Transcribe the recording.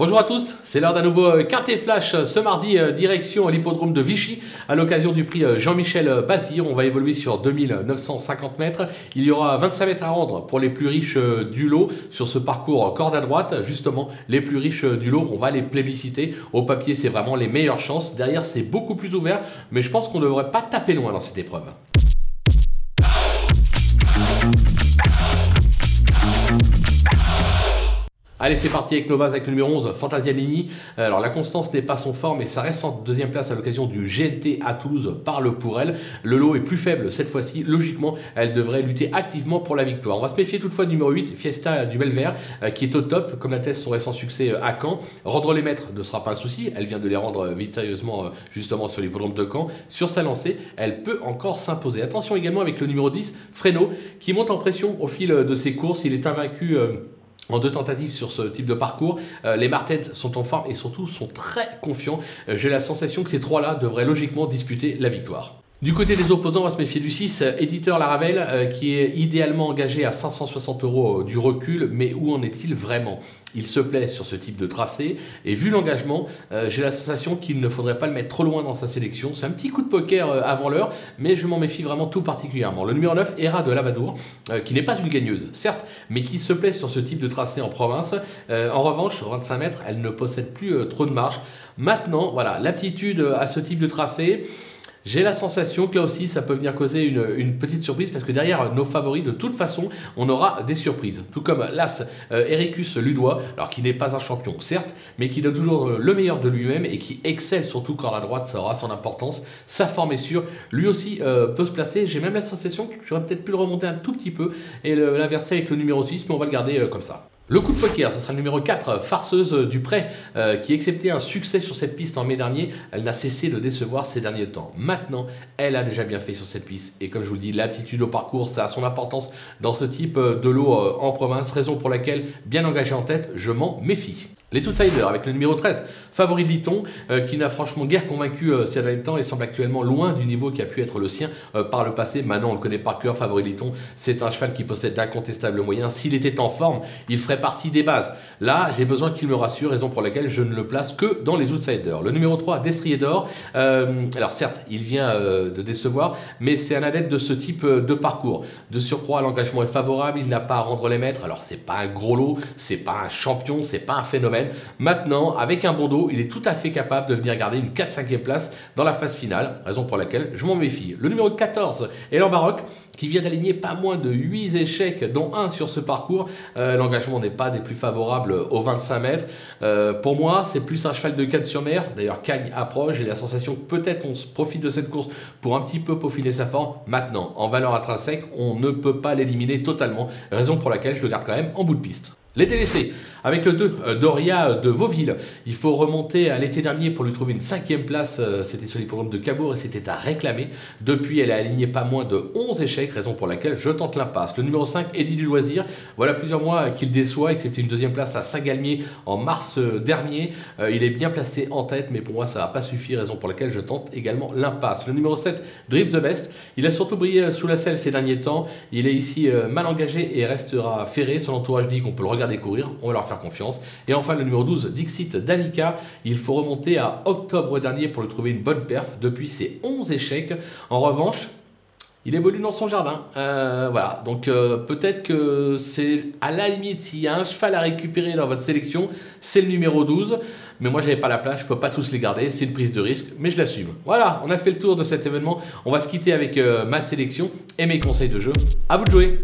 Bonjour à tous, c'est l'heure d'un nouveau euh, Quintet Flash euh, ce mardi, euh, direction l'hippodrome de Vichy, à l'occasion du prix Jean-Michel Bazir. On va évoluer sur 2950 mètres. Il y aura 25 mètres à rendre pour les plus riches du lot sur ce parcours corde à droite. Justement, les plus riches du lot, on va les plébisciter. Au papier, c'est vraiment les meilleures chances. Derrière, c'est beaucoup plus ouvert, mais je pense qu'on ne devrait pas taper loin dans cette épreuve. Allez, c'est parti avec nos bases avec le numéro 11, Fantasianini. Euh, alors, la constance n'est pas son fort, mais ça reste en deuxième place à l'occasion du GNT à Toulouse. Parle pour elle. Le lot est plus faible cette fois-ci. Logiquement, elle devrait lutter activement pour la victoire. On va se méfier toutefois du numéro 8, Fiesta du Belvert, euh, qui est au top, comme atteste son récent succès euh, à Caen. Rendre les maîtres ne sera pas un souci. Elle vient de les rendre victorieusement justement sur l'hippodrome de Caen. Sur sa lancée, elle peut encore s'imposer. Attention également avec le numéro 10, Freno, qui monte en pression au fil de ses courses. Il est invaincu en deux tentatives sur ce type de parcours. Euh, les Martens sont en forme et surtout sont très confiants. Euh, j'ai la sensation que ces trois-là devraient logiquement disputer la victoire. Du côté des opposants, on va se méfier du 6, euh, éditeur Laravel, euh, qui est idéalement engagé à 560 euros euh, du recul, mais où en est-il vraiment? Il se plaît sur ce type de tracé, et vu l'engagement, j'ai la sensation qu'il ne faudrait pas le mettre trop loin dans sa sélection. C'est un petit coup de poker avant l'heure, mais je m'en méfie vraiment tout particulièrement. Le numéro 9, Hera de Lavadour, qui n'est pas une gagneuse, certes, mais qui se plaît sur ce type de tracé en province. en revanche, 25 mètres, elle ne possède plus trop de marge. Maintenant, voilà, l'aptitude à ce type de tracé, j'ai la sensation que là aussi, ça peut venir causer une, petite surprise parce que derrière nos favoris, de toute façon, on aura des surprises. Tout comme l'As euh, Ericus Ludois, alors qui n'est pas un champion, certes, mais qui donne toujours euh, le meilleur de lui-même et qui excelle surtout quand la droite, ça aura son importance. Sa forme est sûre. Lui aussi euh, peut se placer. J'ai même la sensation que j'aurais peut-être pu le remonter un tout petit peu et l'inverser avec le numéro 6, mais on va le garder comme ça. Le coup de poker, ce sera le numéro 4, Farceuse du Prêt, euh, qui excepté un succès sur cette piste en mai dernier, elle n'a cessé de décevoir ces derniers temps. Maintenant, elle a déjà bien fait sur cette piste. Et comme je vous le dis, l'aptitude au parcours, ça a son importance dans ce type euh, de lot euh, en province, raison pour laquelle, bien engagé en tête, je m'en méfie. Les Outsiders avec le numéro 13, favori de Liton, euh, qui n'a franchement guère convaincu euh, ces derniers temps et semble actuellement loin du niveau qui a pu être le sien euh, par le passé. Maintenant, on le connaît par cœur, favori. C'est un cheval qui possède d'incontestables moyens. S'il était en forme, il ferait partie des bases. Là, j'ai besoin qu'il me rassure, raison pour laquelle je ne le place que dans les Outsiders. Le numéro 3, Destrier d'Or. alors certes, il vient de décevoir, mais c'est un adepte de ce type de parcours. De surcroît, l'engagement est favorable, il n'a pas à rendre les maîtres. Alors c'est pas un gros lot, c'est pas un champion, c'est pas un phénomène. Maintenant, avec un bon dos, il est tout à fait capable de venir garder une 4-5e place dans la phase finale, raison pour laquelle je m'en méfie. Le numéro 14, Elan Baroque, qui vient d'aligner pas moins de 8 échecs, dont un sur ce parcours. Euh, l'engagement n'est pas des plus favorables aux 25 mètres. Euh, pour moi, c'est plus un cheval de canne sur mer. D'ailleurs, Cagne approche. J'ai la sensation peut-être on se profite de cette course pour un petit peu peaufiner sa forme. Maintenant, en valeur intrinsèque, on ne peut pas l'éliminer totalement, raison pour laquelle je le garde quand même en bout de piste. Les délaissés, avec le 2, euh, Doria de Vauville. Il faut remonter à l'été dernier pour lui trouver une cinquième place. Euh, c'était sur l'hippodrome de Cabourg et c'était à réclamer. Depuis, elle a aligné pas moins de 11 échecs, raison pour laquelle je tente l'impasse. Le numéro 5, Eddie du Loisir. Voilà plusieurs mois qu'il déçoit, excepté une deuxième place à Saint-Galmier en mars euh, dernier. Il est bien placé en tête, mais pour moi, ça va pas suffire, raison pour laquelle je tente également l'impasse. Le numéro 7, Drip the Best. Il a surtout brillé sous la selle ces derniers temps. Il est ici mal engagé et restera ferré. Son entourage dit qu'on peut le regarder courir, on va leur faire confiance. Et enfin le numéro 12, Dixit Danica, il faut remonter à octobre dernier pour le trouver une bonne perf depuis ses 11 échecs. En revanche, il évolue dans son jardin. Euh, voilà, donc euh, peut-être que c'est à la limite, s'il y a un cheval à récupérer dans votre sélection, c'est le numéro 12. Mais moi, j'avais pas la place, je peux pas tous les garder, c'est une prise de risque, mais je l'assume. Voilà, on a fait le tour de cet événement. On va se quitter avec euh, ma sélection et mes conseils de jeu. À vous de jouer!